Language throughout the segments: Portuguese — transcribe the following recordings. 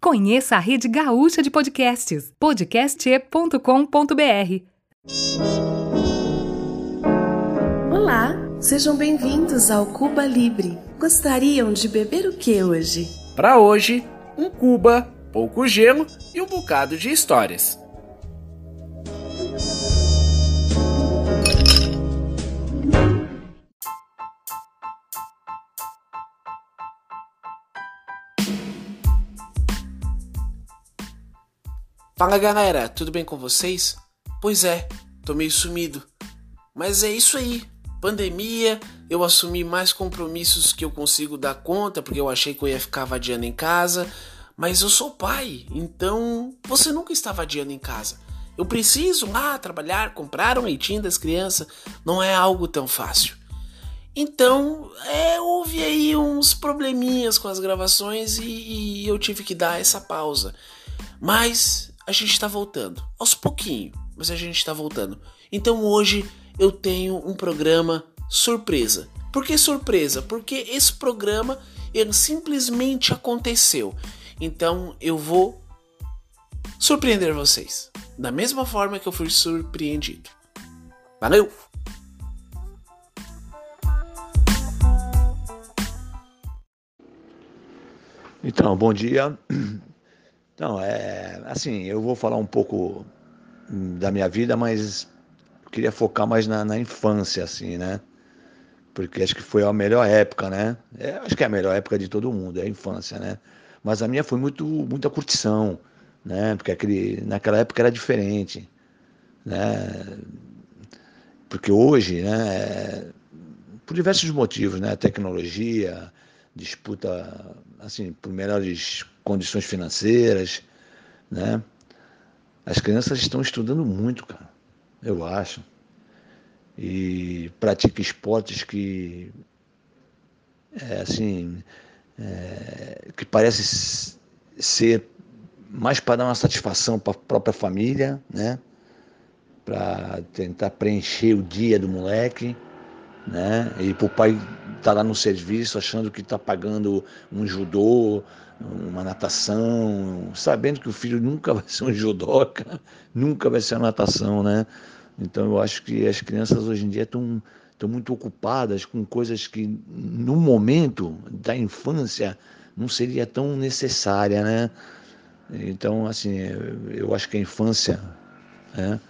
Conheça a rede gaúcha de podcasts, podcast.com.br. Olá, sejam bem-vindos ao Cuba Libre. Gostariam de beber o que hoje? Para hoje, um Cuba, pouco gelo e um bocado de histórias. Fala galera, tudo bem com vocês? Pois é, tô meio sumido. Mas é isso aí. Pandemia, eu assumi mais compromissos que eu consigo dar conta, porque eu achei que eu ia ficar vadiando em casa. Mas eu sou pai, então você nunca está vadiando em casa. Eu preciso lá trabalhar, comprar um leitinho das crianças. Não é algo tão fácil. Então, é, houve aí uns probleminhas com as gravações e, e eu tive que dar essa pausa. Mas a gente está voltando. Aos pouquinho, mas a gente está voltando. Então hoje eu tenho um programa surpresa. Por que surpresa? Porque esse programa ele simplesmente aconteceu. Então eu vou surpreender vocês. Da mesma forma que eu fui surpreendido. Valeu! Então, bom dia. Então, é assim, eu vou falar um pouco da minha vida, mas queria focar mais na, na infância, assim, né? Porque acho que foi a melhor época, né? É, acho que é a melhor época de todo mundo, é a infância, né? Mas a minha foi muito, muita curtição, né? Porque aquele, naquela época era diferente, né? Porque hoje, né? Por diversos motivos, né? Tecnologia, disputa, assim, por melhores condições financeiras, né? As crianças estão estudando muito, cara, eu acho. E pratica esportes que, é, assim, é, que parece ser mais para dar uma satisfação para a própria família, né? Para tentar preencher o dia do moleque, né? E o pai tá lá no serviço achando que está pagando um judô, uma natação, sabendo que o filho nunca vai ser um judoca, nunca vai ser uma natação, né? Então eu acho que as crianças hoje em dia estão estão muito ocupadas com coisas que no momento da infância não seria tão necessária, né? Então assim eu acho que a infância, né?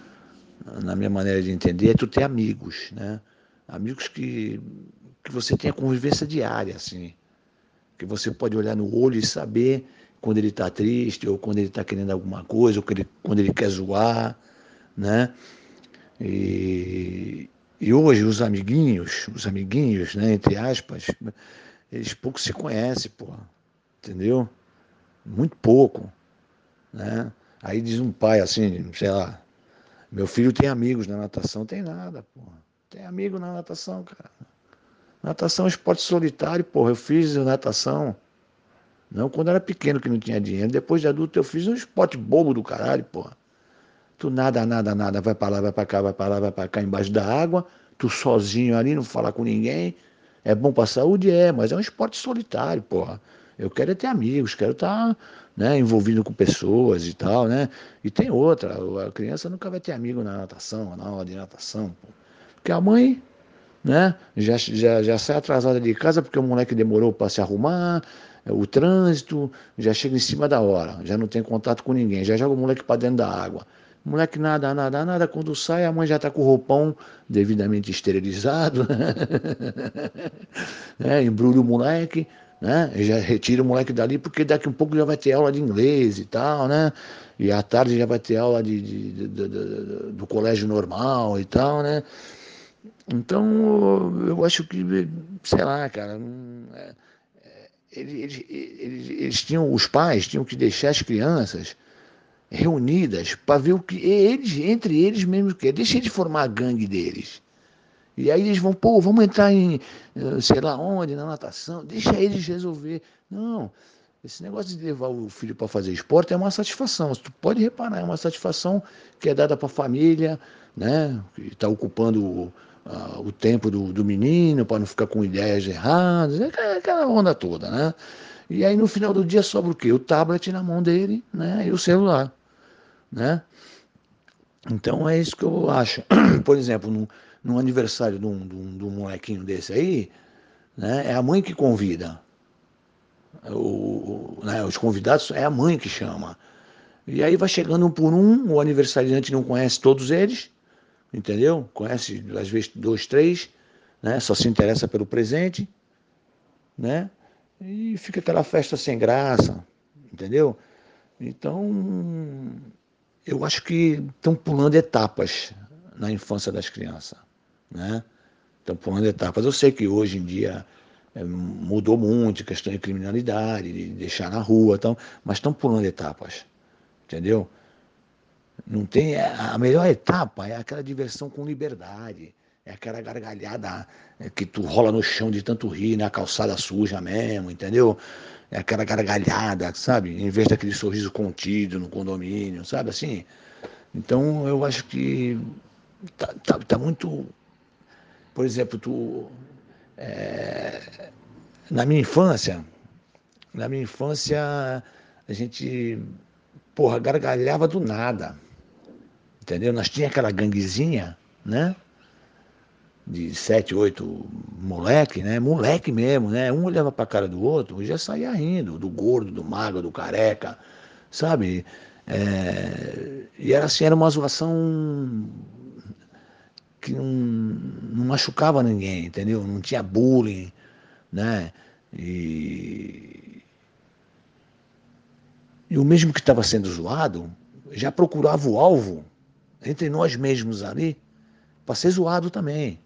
na minha maneira de entender, é tu ter amigos, né? Amigos que que você tenha convivência diária, assim que você pode olhar no olho e saber quando ele está triste ou quando ele está querendo alguma coisa ou quando ele quer zoar, né? E, e hoje os amiguinhos, os amiguinhos, né, entre aspas, eles pouco se conhecem, pô, entendeu? Muito pouco, né? Aí diz um pai assim, sei lá, meu filho tem amigos na natação, tem nada, pô. Tem amigo na natação, cara. Natação é um esporte solitário, porra. Eu fiz natação. Não quando era pequeno que não tinha dinheiro. Depois de adulto eu fiz um esporte bobo do caralho, porra. Tu nada, nada, nada, vai para lá, vai para cá, vai para lá, vai para cá embaixo da água. Tu sozinho ali, não fala com ninguém. É bom para saúde? É, mas é um esporte solitário, porra. Eu quero é ter amigos, quero estar tá, né, envolvido com pessoas e tal, né? E tem outra, a criança nunca vai ter amigo na natação, na aula de natação, pô. Porque a mãe né? Já, já, já sai atrasada de casa porque o moleque demorou para se arrumar, é, o trânsito, já chega em cima da hora, já não tem contato com ninguém, já joga o moleque para dentro da água. Moleque nada, nada, nada, quando sai a mãe já está com o roupão devidamente esterilizado, né? embrulha o moleque, né? já retira o moleque dali porque daqui um pouco já vai ter aula de inglês e tal, né? E à tarde já vai ter aula de, de, de, de do colégio normal e tal, né? Então, eu acho que, sei lá, cara, é, é, eles, eles, eles tinham, os pais tinham que deixar as crianças reunidas para ver o que eles, entre eles mesmo que deixa eles formar a gangue deles. E aí eles vão, pô, vamos entrar em eh, sei lá onde, na natação, deixa eles resolver. Não, esse negócio de levar o filho para fazer esporte é uma satisfação. Tu pode reparar, é uma satisfação que é dada para a família, né? Que está ocupando uh, o tempo do, do menino para não ficar com ideias erradas, é aquela onda toda, né? E aí no final do dia sobra o quê? O tablet na mão dele, né? E o celular, né? Então é isso que eu acho. Por exemplo, no, no aniversário de um, de, um, de um molequinho desse aí, né? É a mãe que convida. O, né, os convidados é a mãe que chama. E aí vai chegando um por um, o aniversariante não conhece todos eles, entendeu? Conhece às vezes dois, três, né? Só se interessa pelo presente, né? E fica aquela festa sem graça, entendeu? Então, eu acho que estão pulando etapas na infância das crianças, né? Estão pulando etapas. Eu sei que hoje em dia é, mudou muito, questão de criminalidade, de deixar na rua, então, mas estão pulando etapas, entendeu? Não tem a melhor etapa é aquela diversão com liberdade, é aquela gargalhada é, que tu rola no chão de tanto rir, na calçada suja mesmo, entendeu? É aquela gargalhada, sabe? Em vez daquele sorriso contido no condomínio, sabe assim? Então eu acho que tá, tá, tá muito. Por exemplo, tu. É, na minha infância, na minha infância, a gente, porra, gargalhava do nada. Entendeu? Nós tinha aquela ganguezinha, né? de sete, oito moleque, né? Moleque mesmo, né? Um olhava para a cara do outro e já saía rindo, do gordo, do magro, do careca, sabe? É... E era assim, era uma zoação que não, não machucava ninguém, entendeu? Não tinha bullying, né? E, e o mesmo que estava sendo zoado já procurava o alvo entre nós mesmos ali para ser zoado também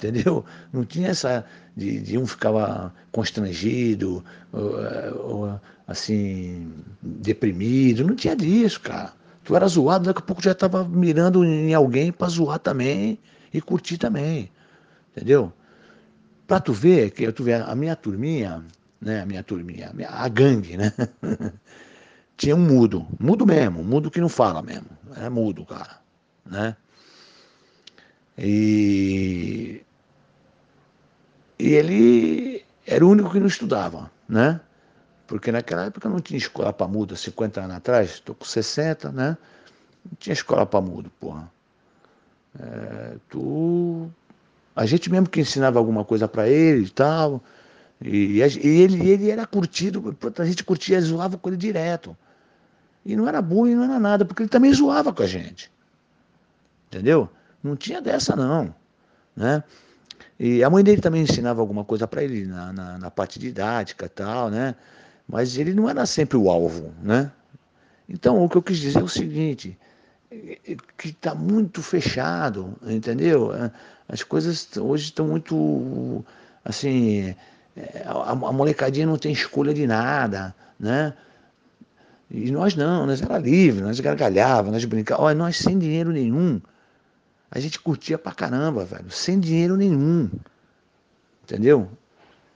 entendeu? Não tinha essa de, de um ficava constrangido, ou, ou, assim, deprimido, não tinha disso, cara. Tu era zoado, daqui a pouco já estava mirando em alguém para zoar também e curtir também, entendeu? Para tu ver, que tu ver a minha turminha, né, a minha turminha, a gangue, né? tinha um mudo, mudo mesmo, mudo que não fala mesmo, é mudo, cara, né? E e ele era o único que não estudava, né? Porque naquela época não tinha escola para mudo, 50 anos atrás, estou com 60, né? Não tinha escola para mudo, porra. É, tu... A gente mesmo que ensinava alguma coisa para ele e tal, e, e, ele, ele era curtido, a gente curtia, zoava com ele direto. E não era bullying, não era nada, porque ele também zoava com a gente. Entendeu? Não tinha dessa não, né? E a mãe dele também ensinava alguma coisa para ele na, na, na, parte didática tal, né? Mas ele não era sempre o alvo, né? Então, o que eu quis dizer é o seguinte, que está muito fechado, entendeu? É, as coisas hoje estão muito, assim, é, a, a molecadinha não tem escolha de nada, né? E nós não, nós era livre, nós gargalhávamos, nós brincávamos, olha, nós sem dinheiro nenhum, a gente curtia pra caramba, velho, sem dinheiro nenhum. Entendeu?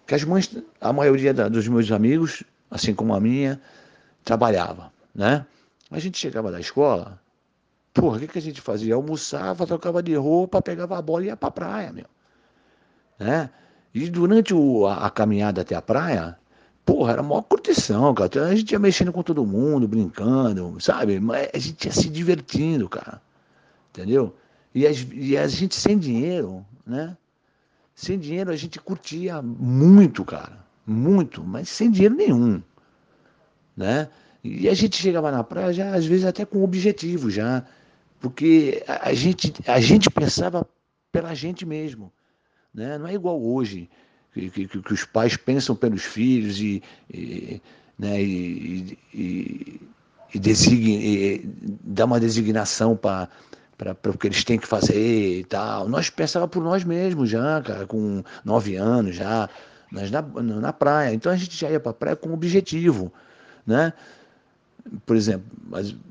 Que as mães, a maioria da, dos meus amigos, assim como a minha, trabalhava, né? A gente chegava da escola, porra, o que, que a gente fazia? Almoçava, trocava de roupa, pegava a bola e ia pra praia, meu. Né? E durante o, a, a caminhada até a praia, porra, era a maior curtição, cara. A gente ia mexendo com todo mundo, brincando, sabe? Mas a gente ia se divertindo, cara. Entendeu? E, as, e a gente sem dinheiro, né? Sem dinheiro a gente curtia muito, cara. Muito, mas sem dinheiro nenhum. Né? E a gente chegava na praia já, às vezes, até com objetivo já. Porque a, a gente, a gente pensava pela gente mesmo. Né? Não é igual hoje, que, que, que os pais pensam pelos filhos e, e né, e, e, e, designe, e dá uma designação para para o que eles têm que fazer e tal. Nós pensava por nós mesmos já, cara, com nove anos já, nós na, na praia. Então a gente já ia para a praia com um objetivo, né? Por exemplo,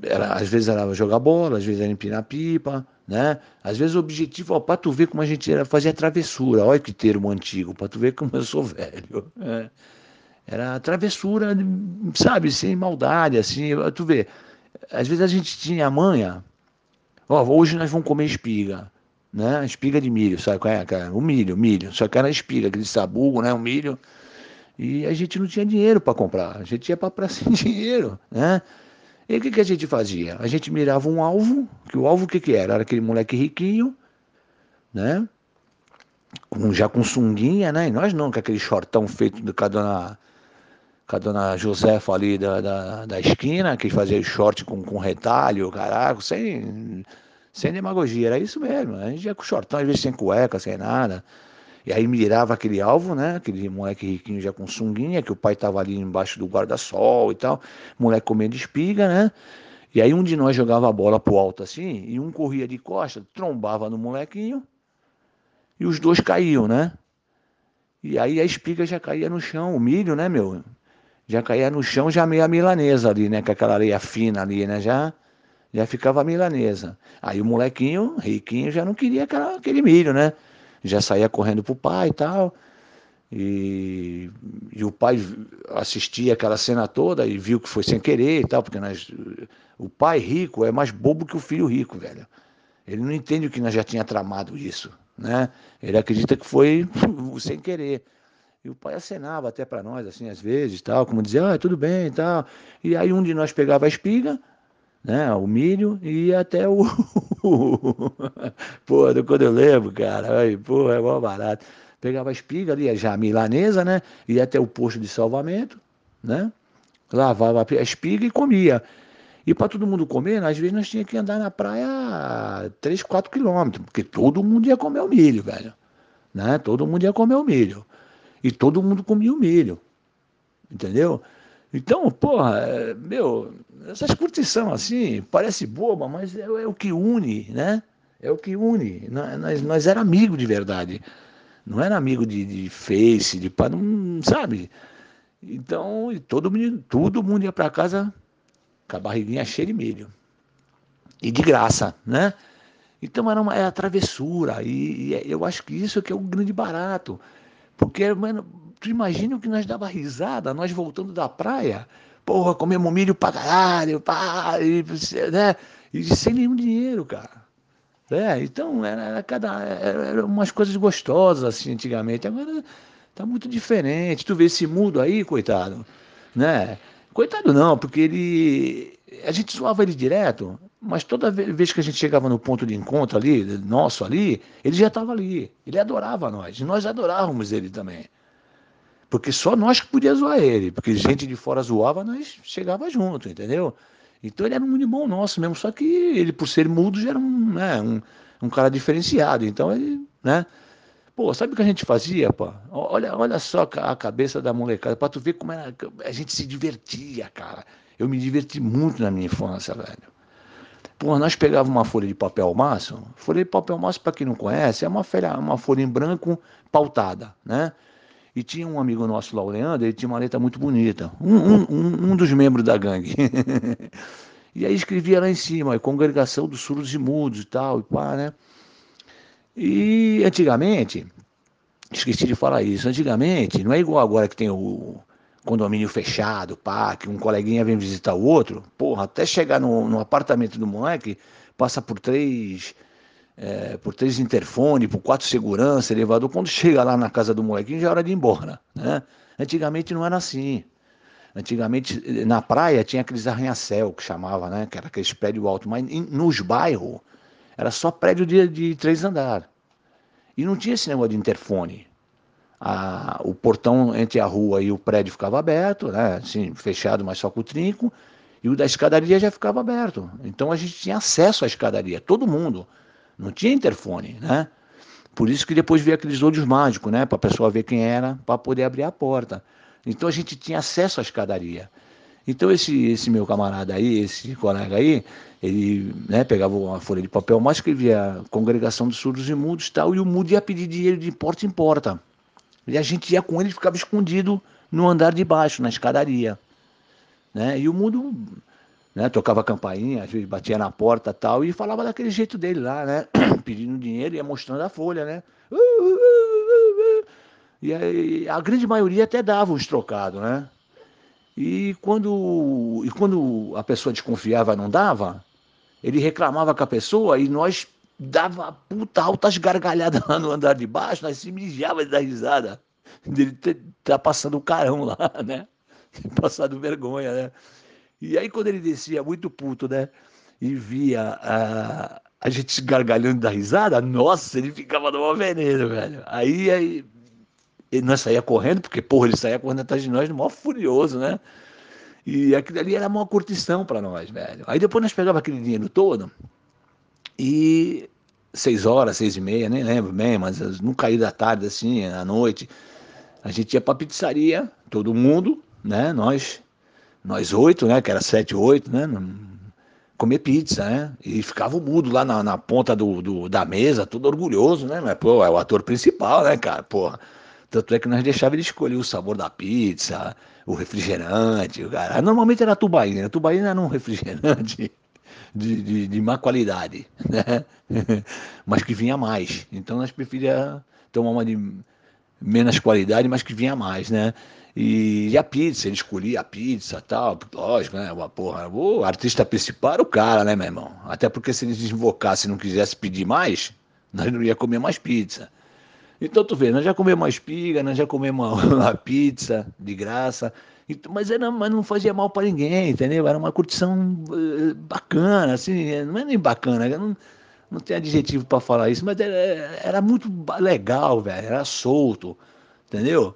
era, às vezes era jogar bola, às vezes era empinar pipa, né? Às vezes o objetivo, para tu ver como a gente era fazer a travessura, olha que termo antigo, para tu ver como eu sou velho. É. Era travessura, sabe, sem maldade, assim, tu vê. Às vezes a gente tinha a manha, Ó, hoje nós vamos comer espiga, né? Espiga de milho, sabe qual é? O milho, milho. Só que era espiga, aquele sabugo, né? O milho. E a gente não tinha dinheiro para comprar, a gente ia para praia sem dinheiro, né? E o que, que a gente fazia? A gente mirava um alvo, que o alvo o que, que era? Era aquele moleque riquinho, né? Com, já com sunguinha, né? E nós não, com aquele shortão feito com a dona, com a dona Josefa ali da, da, da esquina, que fazia short com, com retalho, caraca, sem, sem demagogia, era isso mesmo. A gente ia com shortão, às vezes sem cueca, sem nada. E aí mirava aquele alvo, né? Aquele moleque riquinho já com sunguinha, que o pai tava ali embaixo do guarda-sol e tal. Moleque comendo espiga, né? E aí um de nós jogava a bola pro alto assim, e um corria de costa, trombava no molequinho, e os dois caíam, né? E aí a espiga já caía no chão, o milho, né, meu? Já caía no chão, já meia milanesa ali, né? Com aquela areia fina ali, né? Já, já ficava milanesa. Aí o molequinho, riquinho, já não queria aquela, aquele milho, né? Já saía correndo pro pai e tal. E, e, o pai assistia aquela cena toda e viu que foi sem querer e tal, porque nós, o pai rico é mais bobo que o filho rico, velho. Ele não entende o que nós já tinha tramado isso, né? Ele acredita que foi sem querer. E o pai acenava até para nós, assim, às vezes, tal, como dizia, ah, tudo bem e tal. E aí um de nós pegava a espiga, né, o milho e até o. pô, quando eu lembro, cara, aí, pô, é mó barato. Pegava a espiga ali, já a milanesa, né? Ia até o posto de salvamento, né? Lavava a espiga e comia. E para todo mundo comer, às vezes nós tínhamos que andar na praia 3, 4 quilômetros, porque todo mundo ia comer o milho, velho. Né? Todo mundo ia comer o milho. E todo mundo comia o milho. Entendeu? Então, porra, é, meu, essas curtição assim, parece boba, mas é, é, o que une, né? É o que une. Nós, nós era amigo de verdade. Não era amigo de, de face, de pá, não sabe? Então, todo mundo, todo mundo ia para casa com a barriguinha cheia de milho. E de graça, né? Então era uma era travessura. E, e, eu acho que isso é que é o grande barato. Porque, mano, Tu imagina o que nós dava risada, nós voltando da praia, porra, comemos milho pra caralho, pá, e, né? E sem nenhum dinheiro, cara. É, então era, era cada. Era, umas coisas gostosas assim antigamente. Agora tá muito diferente. Tu vê esse mundo aí, coitado, né? Coitado não, porque ele. A gente zoava ele direto, mas toda vez que a gente chegava no ponto de encontro ali, nosso ali, ele já estava ali. Ele adorava nós. E nós adorávamos ele também. Porque só nós que podíamos zoar ele, porque gente de fora zoava, nós chegava junto, entendeu? Então ele era um irmão nosso mesmo, só que ele, por ser mudo, já era um, né, um, um cara diferenciado. Então ele, né? Pô, sabe o que a gente fazia, pô? Olha, olha só a cabeça da molecada, para tu ver como era, a gente se divertia, cara. Eu me diverti muito na minha infância, velho. Pô, nós pegávamos uma folha de papel maço. Folha de papel maço, para quem não conhece, é uma folha, uma folha em branco pautada, né? E tinha um amigo nosso lá, o Leandro, ele tinha uma letra muito bonita. Um, um, um dos membros da gangue. e aí escrevia lá em cima, congregação dos surdos e mudos e tal, e pá, né? E antigamente, esqueci de falar isso, antigamente, não é igual agora que tem o condomínio fechado, pá, que um coleguinha vem visitar o outro, porra, até chegar no, no apartamento do moleque, passa por três é, por três interfones, por quatro segurança, elevador. Quando chega lá na casa do molequinho, já é hora de ir embora. Né? Antigamente não era assim. Antigamente, na praia, tinha aqueles arranha-céu que chamava, né? Que era aqueles prédios altos. Mas nos bairros, era só prédio de, de três andares. E não tinha esse negócio de interfone. A, o portão entre a rua e o prédio ficava aberto, né? Assim, fechado, mas só com o trinco. E o da escadaria já ficava aberto. Então a gente tinha acesso à escadaria, todo mundo. Não tinha interfone, né? Por isso que depois veio aqueles olhos mágicos, né? Para a pessoa ver quem era, para poder abrir a porta. Então a gente tinha acesso à escadaria. Então esse, esse meu camarada aí, esse colega aí, ele né, pegava uma folha de papel, mas escrevia congregação dos surdos e mudos tal, e o mudo ia pedir dinheiro de porta em porta. E a gente ia com ele ficava escondido no andar de baixo, na escadaria. Né? E o mudo né? Tocava campainha, às vezes batia na porta tal, e falava daquele jeito dele lá, né? Pedindo dinheiro e ia mostrando a folha, né? E aí, a grande maioria até dava uns trocados, né? E quando, e quando a pessoa desconfiava não dava, ele reclamava com a pessoa e nós dava puta altas gargalhadas lá no andar de baixo, nós se mijava dar risada. dele tá passando o carão lá, né? Passado vergonha, né? E aí quando ele descia muito puto, né? E via a, a gente gargalhando da risada, nossa, ele ficava numa veneno, velho. Aí, aí ele nós saía correndo, porque, porra, ele saía correndo atrás de nós, mó furioso, né? E aquilo ali era uma curtição para nós, velho. Aí depois nós pegava aquele dinheiro todo e seis horas, seis e meia, nem lembro bem, mas não caí da tarde assim, à noite, a gente ia pra pizzaria, todo mundo, né? Nós, nós oito, né? Que era sete, oito, né? Comer pizza, né? E ficava mudo lá na, na ponta do, do, da mesa, todo orgulhoso, né? Mas, pô, é o ator principal, né, cara? Porra. Tanto é que nós deixávamos ele escolher o sabor da pizza, o refrigerante. O cara. Normalmente era tubaína. A tubaína era um refrigerante de, de, de má qualidade, né? mas que vinha mais. Então nós preferíamos tomar uma de menos qualidade, mas que vinha mais, né? E, e, a pizza, ele escolhia a pizza tal, lógico, né? Uma porra, o artista principal era o cara, né, meu irmão? Até porque se ele desinvocasse e não quisesse pedir mais, nós não ia comer mais pizza. Então tu vê, nós já comemos uma espiga, nós já comemos uma, uma pizza de graça, mas, era, mas não fazia mal para ninguém, entendeu? Era uma curtição uh, bacana, assim, não é nem bacana, não, não tem adjetivo para falar isso, mas era, era muito legal, velho, era solto, entendeu?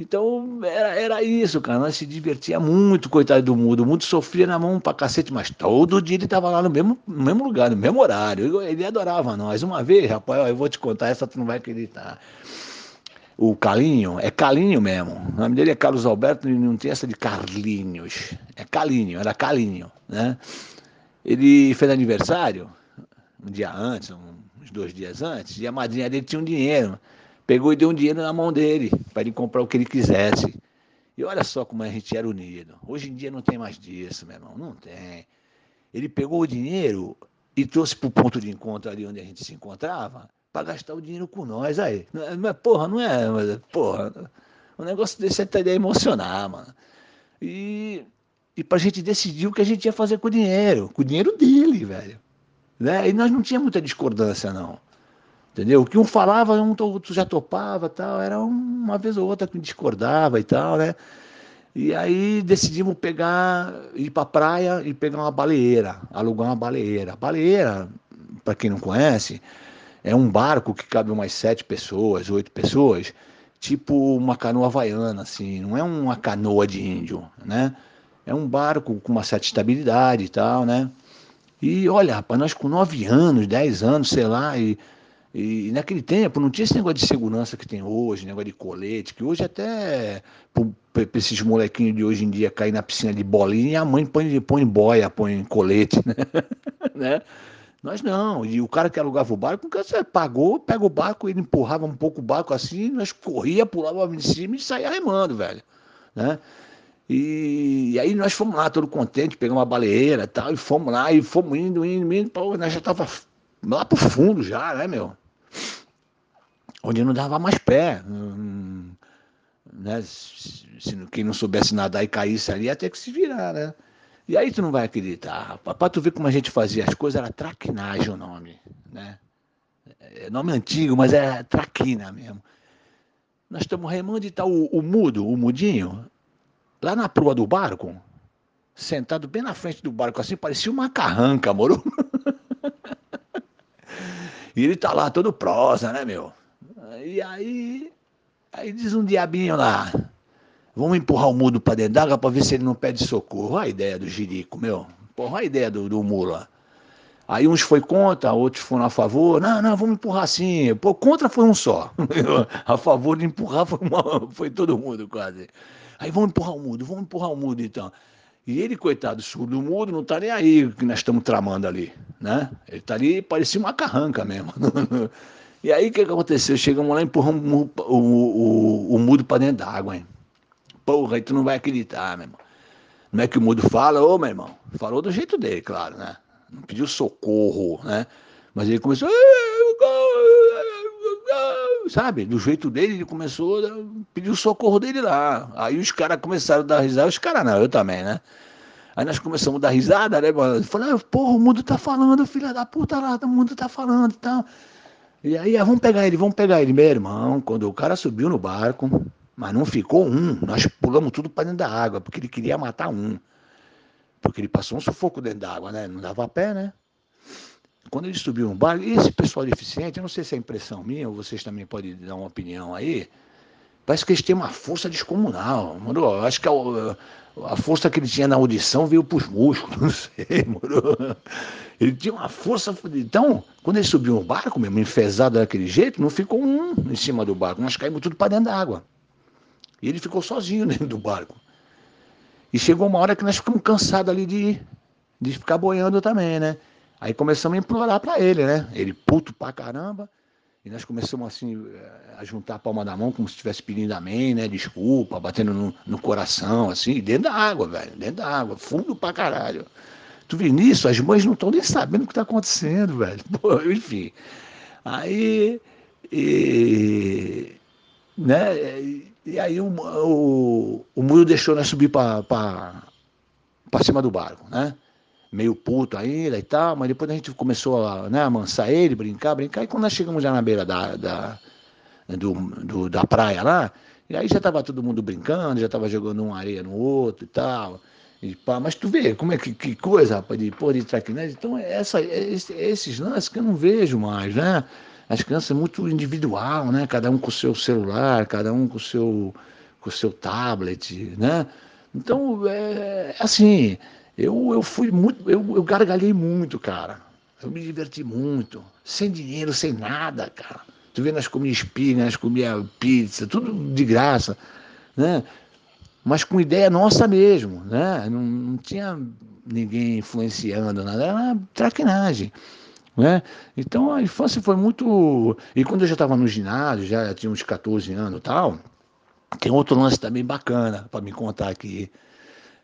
Então era, era isso, cara. Nós se divertia muito, coitado do mundo. O mundo sofria na mão pra cacete, mas todo dia ele tava lá no mesmo, no mesmo lugar, no mesmo horário. Ele adorava nós. Uma vez, rapaz, eu vou te contar, essa tu não vai acreditar. O Calinho, é Calinho mesmo. O nome dele é Carlos Alberto e não tem essa de Carlinhos. É Calinho, era Calinho, né? Ele fez aniversário um dia antes, uns dois dias antes, e a madrinha dele tinha um dinheiro pegou e deu um dinheiro na mão dele para ele comprar o que ele quisesse. E olha só como a gente era unido. Hoje em dia não tem mais disso, meu irmão, não tem. Ele pegou o dinheiro e trouxe para o ponto de encontro ali onde a gente se encontrava para gastar o dinheiro com nós aí. Mas, porra, não é, porra, o negócio desse é até emocionar, mano. E, e para a gente decidir o que a gente ia fazer com o dinheiro, com o dinheiro dele, velho. Né? E nós não tínhamos muita discordância, não. Entendeu? O que um falava, um outro já topava tal. Era uma vez ou outra que discordava e tal, né? E aí decidimos pegar, ir pra praia e pegar uma baleeira, alugar uma baleeira. Baleeira, para quem não conhece, é um barco que cabe umas sete pessoas, oito pessoas, tipo uma canoa havaiana, assim, não é uma canoa de índio, né? É um barco com uma certa estabilidade e tal, né? E olha, rapaz, nós com nove anos, dez anos, sei lá, e e naquele tempo não tinha esse negócio de segurança que tem hoje, negócio de colete, que hoje até para esses molequinhos de hoje em dia cair na piscina de bolinha e a mãe põe, põe boia, põe colete, né? né? Nós não, e o cara que alugava o barco, você pagou, pega o barco, ele empurrava um pouco o barco assim, nós corria, pulava em cima e saía remando, velho, né? E, e, aí nós fomos lá, todo contente, pegamos uma baleeira e tal, e fomos lá, e fomos indo, indo, indo, pô, nós já tava lá pro fundo já, né, meu? onde não dava mais pé. Hum, né? Se, quem não soubesse nadar e caísse ali, ia ter que se virar, né? E aí tu não vai acreditar, para tu ver como a gente fazia as coisas, era traquinagem o nome, né? É nome antigo, mas é traquina mesmo. Nós estamos remando e tá o, o mudo, o mudinho, lá na proa do barco, sentado bem na frente do barco, assim, parecia uma carranca, moro? e ele tá lá todo prosa, né, meu? E aí, aí diz um diabinho lá, vamos empurrar o mudo para dentro d'água para ver se ele não pede socorro. Olha a ideia do jirico, meu. Porra, a ideia do, do mula. Aí uns foi contra, outros foram a favor. Não, não, vamos empurrar sim. Pô, contra foi um só. a favor de empurrar foi, uma, foi todo mundo quase. Aí vamos empurrar o mudo, vamos empurrar o mudo então. E ele, coitado, surdo mudo, não tá nem aí que nós estamos tramando ali, né? Ele tá ali, parecia uma carranca mesmo. E aí o que, que aconteceu? Chegamos lá e empurramos o, o, o, o mudo para dentro d'água, hein? Porra, aí tu não vai acreditar, meu irmão. Não é que o mudo fala, ô meu irmão, falou do jeito dele, claro, né? Não pediu socorro, né? Mas ele começou. Sabe, do jeito dele, ele começou a pedir o socorro dele lá. Aí os caras começaram a dar risada, os caras não, eu também, né? Aí nós começamos a dar risada, né, mano? Falei, porra, o mundo tá falando, filha da puta lá, o mundo tá falando e tal. E aí, ah, vamos pegar ele, vamos pegar ele. Meu irmão, quando o cara subiu no barco, mas não ficou um, nós pulamos tudo para dentro da água, porque ele queria matar um. Porque ele passou um sufoco dentro da água, né? Não dava pé, né? Quando ele subiu no barco, esse pessoal deficiente, eu não sei se é impressão minha, ou vocês também podem dar uma opinião aí, parece que eles têm uma força descomunal, moro? Acho que a, a, força que ele tinha na audição veio para os músculos, não sei, moro? Ele tinha uma força. Então, quando ele subiu no barco mesmo, enfesado daquele jeito, não ficou um em cima do barco, nós caímos tudo para dentro da água. E ele ficou sozinho dentro do barco. E chegou uma hora que nós ficamos cansados ali de, de ficar boiando também, né? Aí começamos a implorar para ele, né? Ele puto pra caramba. E nós começamos assim a juntar a palma da mão como se estivesse pedindo amém, né? Desculpa, batendo no, no, coração, assim, dentro da água, velho, dentro da água, fundo pra caralho. Tu vê nisso, as mães não estão nem sabendo o que está acontecendo, velho. Pô, enfim. Aí. E, né? E aí o, o, o muro deixou nós subir para cima do barco, né? Meio puto ainda e tal, mas depois a gente começou a né, amansar ele, brincar, brincar, e quando nós chegamos já na beira da, da, do, do, da praia lá, e aí já estava todo mundo brincando, já estava jogando uma areia no outro e tal. E pá, mas tu vê como é que, que coisa, rapaz, de pôr de traquinete. Então, essa, esse, esses lances que eu não vejo mais, né? As crianças é muito individual, né? Cada um com o seu celular, cada um com o seu, com o seu tablet, né? Então, é assim, eu, eu fui muito, eu, eu gargalhei muito, cara. Eu me diverti muito, sem dinheiro, sem nada, cara. Tu vê, nós comíamos espinha, nós comíamos pizza, tudo de graça, né? Mas com ideia nossa mesmo, né? Não, não tinha ninguém influenciando nada, era traquinagem. Né? Então a infância foi muito. E quando eu já estava no ginásio, já tinha uns 14 anos e tal, tem outro lance também bacana para me contar aqui.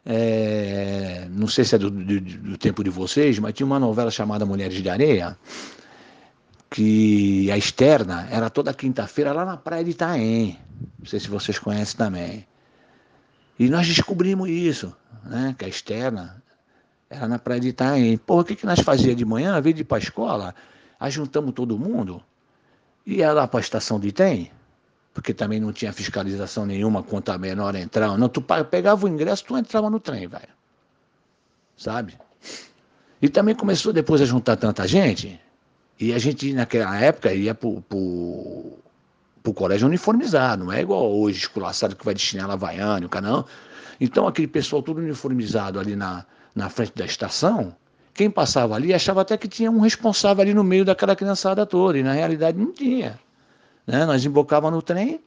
É, não sei se é do, do, do, tempo de vocês, mas tinha uma novela chamada Mulheres de Areia, que a externa era toda quinta-feira lá na praia de Itaém. Não sei se vocês conhecem também. E nós descobrimos isso, né? Que a externa era na praia de Itaém. Pô, o que, que nós fazíamos de manhã? Ao invés de ir para a escola, ajuntamos todo mundo, ia lá para a estação de Itaém, porque também não tinha fiscalização nenhuma quanto a menor entrar. Não, tu pegava o ingresso, tu entrava no trem, velho. Sabe? E também começou depois a juntar tanta gente, e a gente naquela época ia pro, pro, pro colégio uniformizado, não é igual hoje, esculaçado que vai de chinela havaiana, o canão. Então aquele pessoal todo uniformizado ali na, na frente da estação, quem passava ali achava até que tinha um responsável ali no meio daquela criançada toda, e na realidade não tinha. Né? Nós embocava no trem,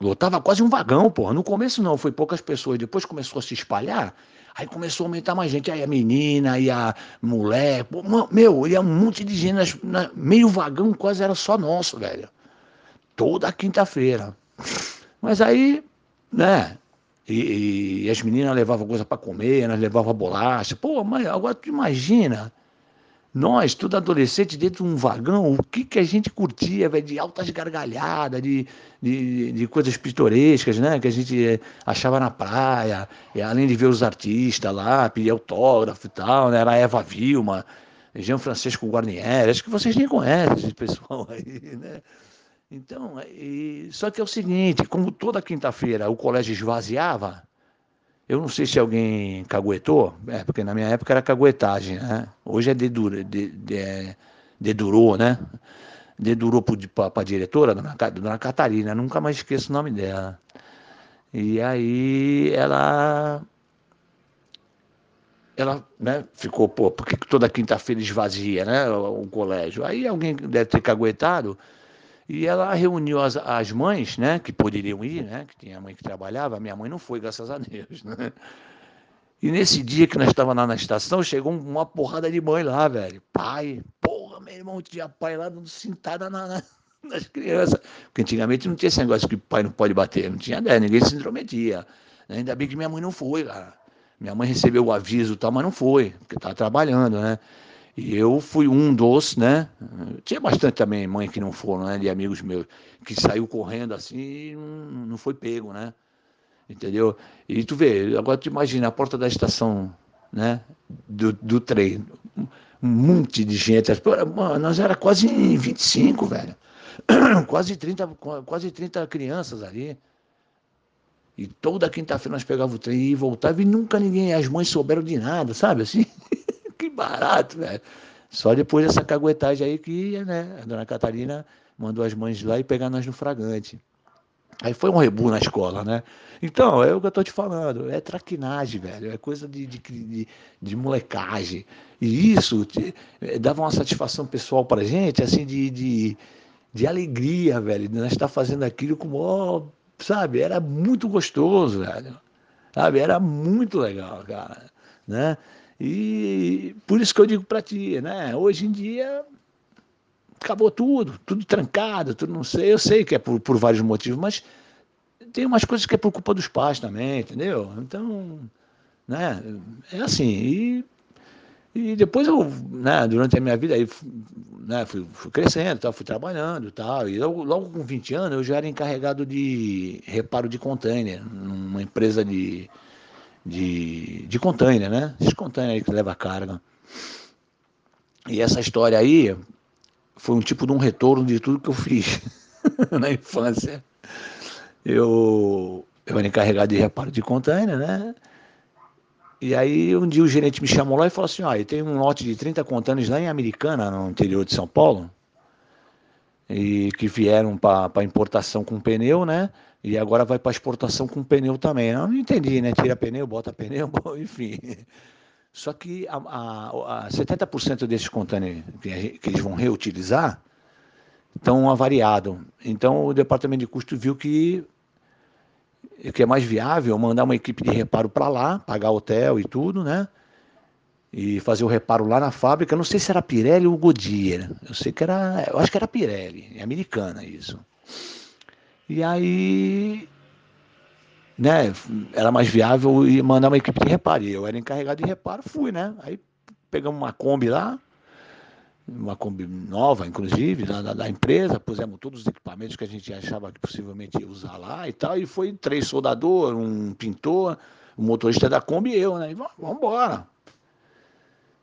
lotava quase um vagão, porra. No começo não, foi poucas pessoas. Depois começou a se espalhar, aí começou a aumentar mais gente. Aí a menina, aí a mulher, pô, meu, ia um monte de gente, meio vagão quase era só nosso, velho. Toda quinta-feira. Mas aí, né, e, e, as meninas levavam coisa para comer, nós levavam bolacha. Pô, mas agora tu imagina nós, tudo adolescente, dentro de um vagão, o que, que a gente curtia, velho, de altas gargalhadas, de, de, de, coisas pitorescas, né? Que a gente eh, achava na praia, e além de ver os artistas lá, pedir autógrafo e tal, né? Era Eva Vilma, Jean Francisco Guarnieri, acho que vocês nem conhecem esse pessoal aí, né? Então, e, só que é o seguinte, como toda quinta-feira o colégio esvaziava, eu não sei se alguém caguetou, é, porque na minha época era caguetagem, né? Hoje é dedura, de, de, é, dedurou, né? Dedurou para a diretora, dona, dona Catarina, nunca mais esqueço o nome dela. E aí ela ela né, ficou, pô, por que toda quinta-feira esvazia, né, o, colégio? Aí alguém deve ter caguetado, e ela reuniu as, as mães, né, que poderiam ir, né, que tinha mãe que trabalhava, minha mãe não foi, graças a Deus, né? E nesse dia que nós estávamos lá na estação, chegou uma porrada de mãe lá, velho. Pai, porra, meu irmão, tinha pai lá dando cintada na, na, nas crianças. Porque antigamente não tinha esse negócio que pai não pode bater, não tinha ideia, ninguém se intrometia. Ainda bem que minha mãe não foi, cara. Minha mãe recebeu o aviso e tal, mas não foi, porque estava trabalhando, né? E eu fui um dos, né? Tinha bastante também mãe que não foram, né? De amigos meus, que saiu correndo assim e não, foi pego, né? Entendeu? E tu vê, agora tu imagina a porta da estação, né? Do, do trem. um monte de gente. Mano, nós era quase 25, velho. quase 30, quase 30 crianças ali. E toda quinta-feira nós pegávamos o trem e voltava e nunca ninguém, as mães souberam de nada, sabe? Assim, barato, velho. Só depois dessa caguetagem aí que né, a dona Catarina mandou as mães lá e pegar nós no fragante. Aí foi um rebu na escola, né? Então, é o que eu tô te falando, é traquinagem, velho, é coisa de, de, de, de molecagem. E isso te, é, dava uma satisfação pessoal pra gente, assim, de, de, de alegria, velho, de nós estar fazendo aquilo com o sabe? Era muito gostoso, velho. Sabe? Era muito legal, cara, né? E por isso que eu digo para ti, né? Hoje em dia acabou tudo, tudo trancado, tudo não sei. Eu sei que é por, por vários motivos, mas tem umas coisas que é por culpa dos pais também, entendeu? Então, né? É assim. E e depois eu, né, durante a minha vida, aí, né, fui, fui crescendo, tal, fui trabalhando tal. E logo, logo com 20 anos eu já era encarregado de reparo de container, numa empresa de, de, de container, né? Esses container que leva carga. E essa história aí foi um tipo de um retorno de tudo que eu fiz na infância. Eu, eu era encarregado de reparo de container, né? E aí um dia o gerente me chamou lá e falou assim, ó, tem um lote de 30 contêineres lá em Americana, no interior de São Paulo, e que vieram para importação com pneu, né? E agora vai para exportação com pneu também. Eu não entendi, né? Tira pneu, bota pneu, enfim. Só que a, a, a 70% desses contêineres que, que eles vão reutilizar estão avariados. Então o departamento de custo viu que que é mais viável mandar uma equipe de reparo para lá, pagar hotel e tudo, né? E fazer o reparo lá na fábrica. não sei se era Pirelli ou Goodyear. Eu sei que era. Eu acho que era Pirelli, é americana isso. E aí. Né, era mais viável mandar uma equipe de reparo. E eu era encarregado de reparo, fui, né? Aí pegamos uma Kombi lá, uma Kombi nova, inclusive, da, da, empresa, pusemos todos os equipamentos que a gente achava que possivelmente ia usar lá e tal, e foi três soldadores, um pintor, um motorista da Kombi e eu, né? E vamos embora.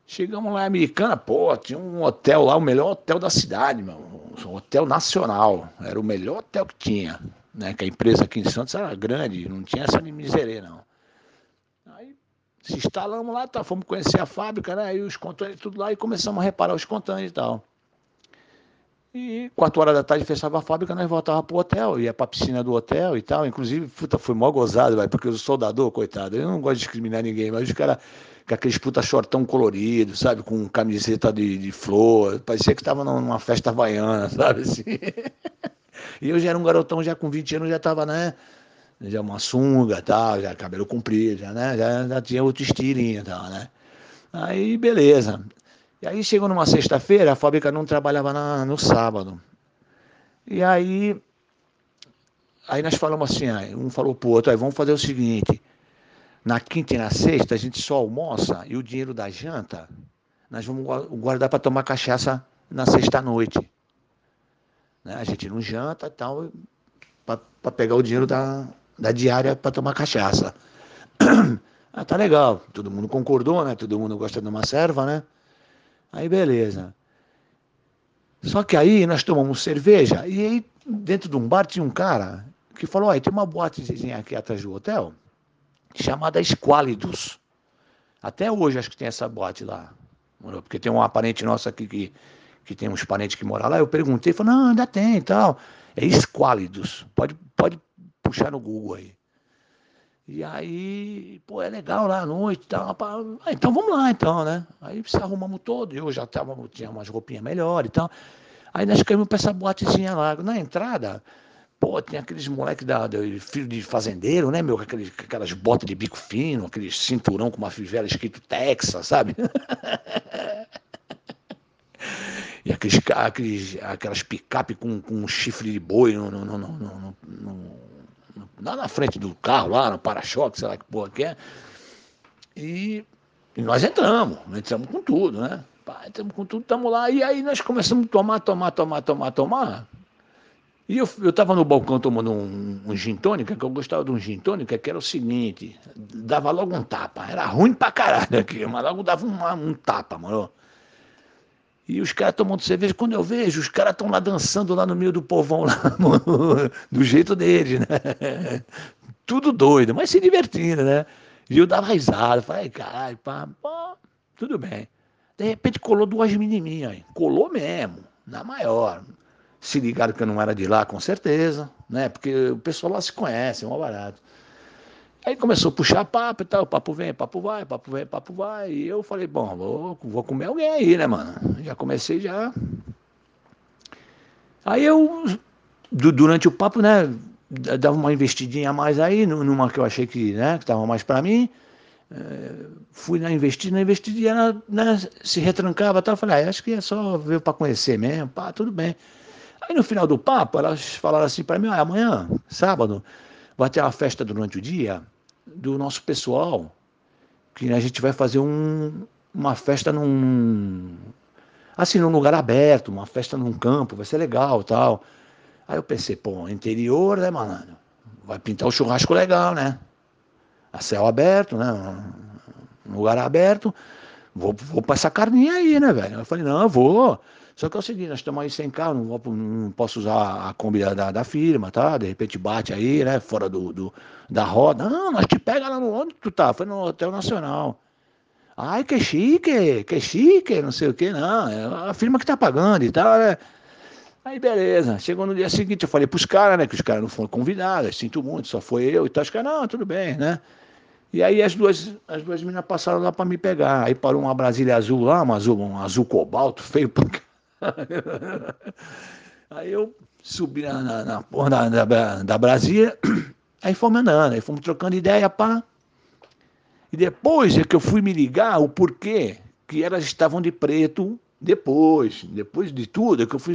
Chegamos lá em Americana, pô, tinha um hotel lá, o melhor hotel da cidade, meu, um hotel nacional, era o melhor hotel que tinha, né? Que a empresa aqui em Santos era grande, não tinha essa de miserê, não. Se instalamos lá, tá, fomos conhecer a fábrica, né? E os contêineres tudo lá e começamos a reparar os contêineres e tal. E quatro horas da tarde fechava a fábrica, nós voltávamos pro hotel, ia pra piscina do hotel e tal. Inclusive, puta, foi mó gozado, véio, porque o soldador, coitado, eu não gosto de discriminar ninguém, mas os caras com aqueles puta shortão colorido, sabe? Com camiseta de, de flor, parecia que tava numa festa havaiana, sabe? Assim. e eu já era um garotão, já com 20 anos, já tava, né? já uma sunga, tal, já cabelo comprido, já, né? Já, já tinha outro estilinho, tal, né? Aí, beleza. E aí chegou numa sexta-feira, a fábrica não trabalhava na, no sábado. E aí, aí nós falamos assim, aí um falou pro outro, aí vamos fazer o seguinte, na quinta e na sexta a gente só almoça e o dinheiro da janta nós vamos guardar para tomar cachaça na sexta-noite. Né? A gente não janta e tal, para pegar o dinheiro da, da diária para tomar cachaça. ah, tá legal. Todo mundo concordou, né? Todo mundo gosta de uma serva, né? Aí beleza. Só que aí nós tomamos cerveja e aí dentro de um bar tinha um cara que falou, aí tem uma boatezinha aqui atrás do hotel chamada Esquálidos. Até hoje acho que tem essa boate lá. Porque tem um parente nosso aqui que, que tem uns parentes que moram lá. Eu perguntei, falou, não, ainda tem e tal. É Esquálidos. Pode, pode puxar no Google aí. E aí, pô, é legal lá à noite e tal. Ah, então vamos lá, então, né? Aí se arrumamos todo, eu já tava, tinha umas roupinhas melhores e tal. Aí nós caímos pra essa boatezinha lá. Na entrada, pô, tem aqueles moleques da, da, filho de fazendeiro, né, meu? Aqueles, aquelas botas de bico fino, aqueles cinturão com uma fivela escrito Texas, sabe? e aqueles, aqueles, aquelas picape com, com um chifre de boi no, no, no, no, lá na frente do carro, lá no para-choque, sei lá que porra que é. E, e nós entramos, entramos com tudo, né? Pá, entramos com tudo, estamos lá. E aí nós começamos a tomar, tomar, tomar, tomar, tomar. E eu, eu tava no balcão tomando um, um gin tônica, que eu gostava de um gin tônica, que era o seguinte, dava logo um tapa. Era ruim pra caralho aqui, mas logo dava um, um tapa, mano. E os caras tomando cerveja, quando eu vejo, os caras estão lá dançando lá no meio do povão, lá do jeito deles, né? Tudo doido, mas se divertindo, né? E eu dava risada, falei, caralho, pá, pá, tudo bem. De repente colou duas menininhas colou mesmo, na maior. Se ligaram que eu não era de lá, com certeza, né? Porque o pessoal lá se conhece, é um barato. Aí começou a puxar papo e tal, papo vem, papo vai, papo vem, papo vai. E eu falei, bom, vou, vou comer alguém aí, né, mano? Já comecei já. Aí eu, durante o papo, né, dava uma investidinha a mais aí, numa que eu achei que, né, que tava mais para mim. É, fui na investida, na investida ela né, se retrancava, tal. falei, ah, acho que é só ver para conhecer mesmo, pá, tudo bem. Aí no final do papo, elas falaram assim para mim, ah, amanhã, sábado, vai ter uma festa durante o dia do nosso pessoal, que a gente vai fazer um, uma festa num. Assim, num lugar aberto, uma festa num campo, vai ser legal tal. Aí eu pensei, pô, interior, né, malandro? Vai pintar o churrasco legal, né? A céu aberto, né? Um lugar aberto. Vou, vou passar carninha aí, né, velho? Eu falei, não, eu vou. Só que é o seguinte, nós estamos aí sem carro, não, vou, não posso usar a Kombi da, da, firma, tá? De repente bate aí, né? Fora do, do da roda. Não, nós te pega lá no onde tu tá? Foi no Hotel Nacional. Ai, que chique, que chique, não sei o que, não. É a firma que tá pagando e tal, né? Aí beleza, chegou no dia seguinte, eu falei pros caras, né? Que os caras não foram convidados, sinto muito, só foi eu e tal. Os caras, não, tudo bem, né? E aí as duas, as duas meninas passaram lá para me pegar. Aí parou uma Brasília azul lá, um azul, um azul cobalto, feio pra Aí eu subi na, na, na porra da, da, da Brasília, aí fomos andando, aí fomos trocando ideia, pá. E depois é que eu fui me ligar o porquê que elas estavam de preto depois, depois de tudo, é que eu fui,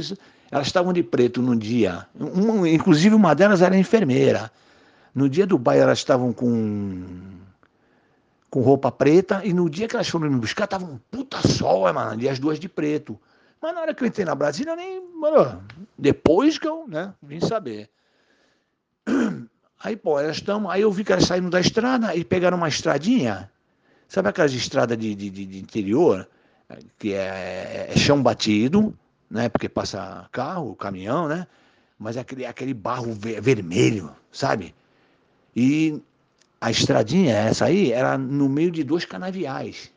elas estavam de preto no dia. Uma, inclusive uma delas era enfermeira. No dia do baile elas estavam com com roupa preta e no dia que elas foram me buscar tava um puta sol, mano, e as duas de preto. Mas na hora que eu entrei na Brasília, eu nem. Mano, depois que eu né, vim saber. Aí, pô, elas estão. Aí eu vi que elas saíram da estrada e pegaram uma estradinha. Sabe aquelas estradas de, de, de interior? Que é, é, chão batido, né? Porque passa carro, caminhão, né? Mas é aquele, aquele barro vermelho, sabe? E a estradinha, essa aí, era no meio de dois canaviais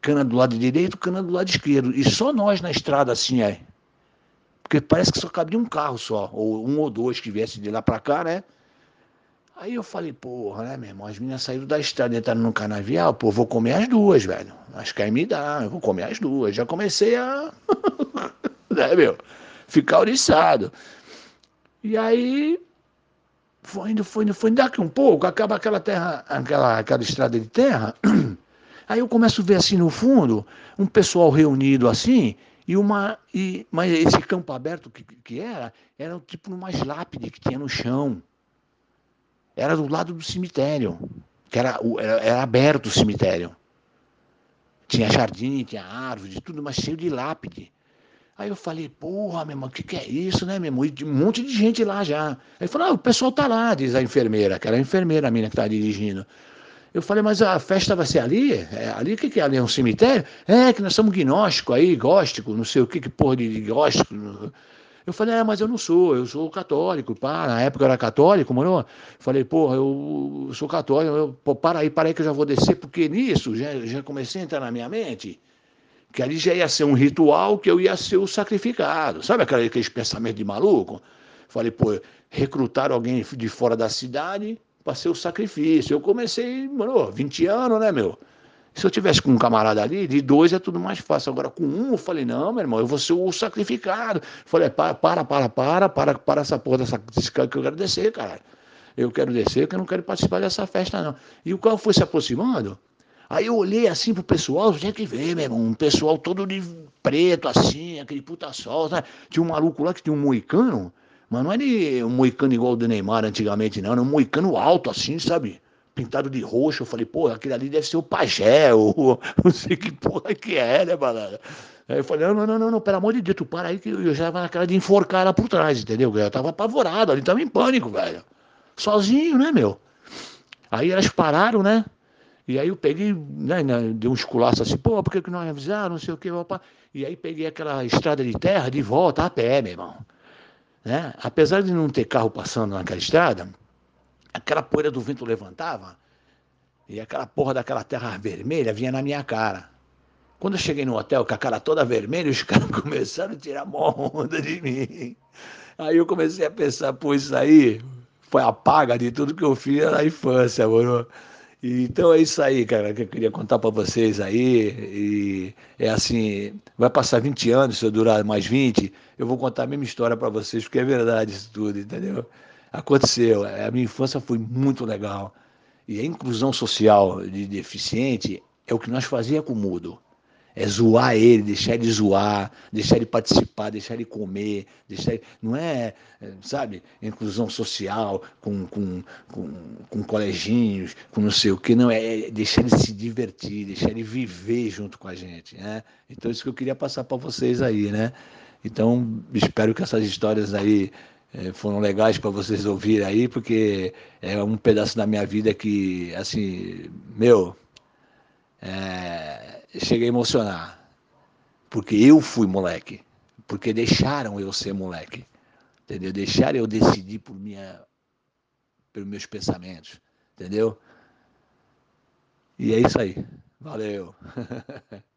cana do lado direito, cana do lado esquerdo. E só nós na estrada assim, é. Porque parece que só cabia um carro só, ou um ou dois que viessem de lá para cá, né? Aí eu falei, porra, né, meu irmão? As meninas saíram da estrada, entraram no canavial, pô, vou comer as duas, velho. Acho que aí me dá, eu vou comer as duas. Já comecei a. né, meu? Ficar oriçado. E aí. Foi indo, foi indo, foi indo. Daqui um pouco, acaba aquela terra, aquela, aquela estrada de terra. Aí eu começo a ver assim no fundo, um pessoal reunido assim, e uma. E, mas esse campo aberto que, que era, era tipo uma lápide que tinha no chão. Era do lado do cemitério. Que era, era, era aberto o cemitério. Tinha jardim, tinha árvore, tudo, mas cheio de lápide. Aí eu falei, porra, meu irmão, o que, que é isso, né, meu irmão? E um monte de gente lá já. Aí falou, ah, o pessoal tá lá, diz a enfermeira, que era a enfermeira a mina que tá dirigindo. Eu falei, mas a festa vai ser ali? É, ali o que, que é ali? É um cemitério? É, que nós somos gnóstico aí, góstico, não sei o que, que porra de góstico. Eu falei, é, mas eu não sou, eu sou católico, pá, na época eu era católico, mano. Falei, porra, eu sou católico, eu, pô, para aí, para aí que eu já vou descer, porque nisso já, já comecei a entrar na minha mente que ali já ia ser um ritual que eu ia ser o sacrificado. Sabe aqueles pensamentos de maluco? Falei, pô, recrutar alguém de fora da cidade para ser o sacrifício. Eu comecei, mano, 20 anos, né, meu? Se eu tivesse com um camarada ali, de dois é tudo mais fácil. Agora, com um, eu falei, não, meu irmão, eu vou ser o sacrificado. falei, para, para, para, para, para, para essa porra dessa, desse cara que eu quero descer, cara. Eu quero descer, que eu não quero participar dessa festa, não. E o carro foi se aproximando. Aí eu olhei assim pro pessoal, tinha que ver, meu irmão, um pessoal todo de preto, assim, aquele puta sol, sabe? Tinha um maluco lá que tinha um moicano, mas não é um moicano igual o do Neymar antigamente, não. Era um moicano alto, assim, sabe? Pintado de roxo. Eu falei, pô, aquele ali deve ser o pajé, ou não sei que porra que é, né, balada? Aí eu falei, não, não, não, não, pelo amor de Deus, tu para aí que eu já tava na cara de enforcar ela por trás, entendeu? Eu tava apavorado, ali tava em pânico, velho. Sozinho, né, meu? Aí elas pararam, né? E aí eu peguei, né, né, dei um esculaço assim, pô, por que, que não avisaram, não sei o que, opa. E aí peguei aquela estrada de terra de volta a pé, meu irmão. Né? Apesar de não ter carro passando naquela estrada, aquela poeira do vento levantava e aquela porra daquela terra vermelha vinha na minha cara. Quando eu cheguei no hotel com a cara toda vermelha, os caras começaram a tirar mó onda de mim. Aí eu comecei a pensar, pô, isso aí foi a paga de tudo que eu fiz na infância, mano. Então é isso aí, cara, que eu queria contar para vocês aí. E é assim, vai passar 20 anos, se eu durar mais 20, eu vou contar a mesma história para vocês, porque é verdade isso tudo, entendeu? Aconteceu. A minha infância foi muito legal. E a inclusão social de deficiente é o que nós fazíamos com o mudo. É zoar ele, deixar ele zoar, deixar ele participar, deixar ele comer, deixar ele... Não é, sabe, inclusão social com, com, com, com coleginhos, com não sei o que, não, é deixar ele se divertir, deixar ele viver junto com a gente, né? Então isso que eu queria passar para vocês aí, né? Então espero que essas histórias aí é, foram legais para vocês ouvirem aí, porque é um pedaço da minha vida que, assim, meu, é, cheguei a emocionar. Porque eu fui moleque. Porque deixaram eu ser moleque. Entendeu? Deixaram eu decidir por minha, pelos meus pensamentos. Entendeu? E é isso aí. Valeu.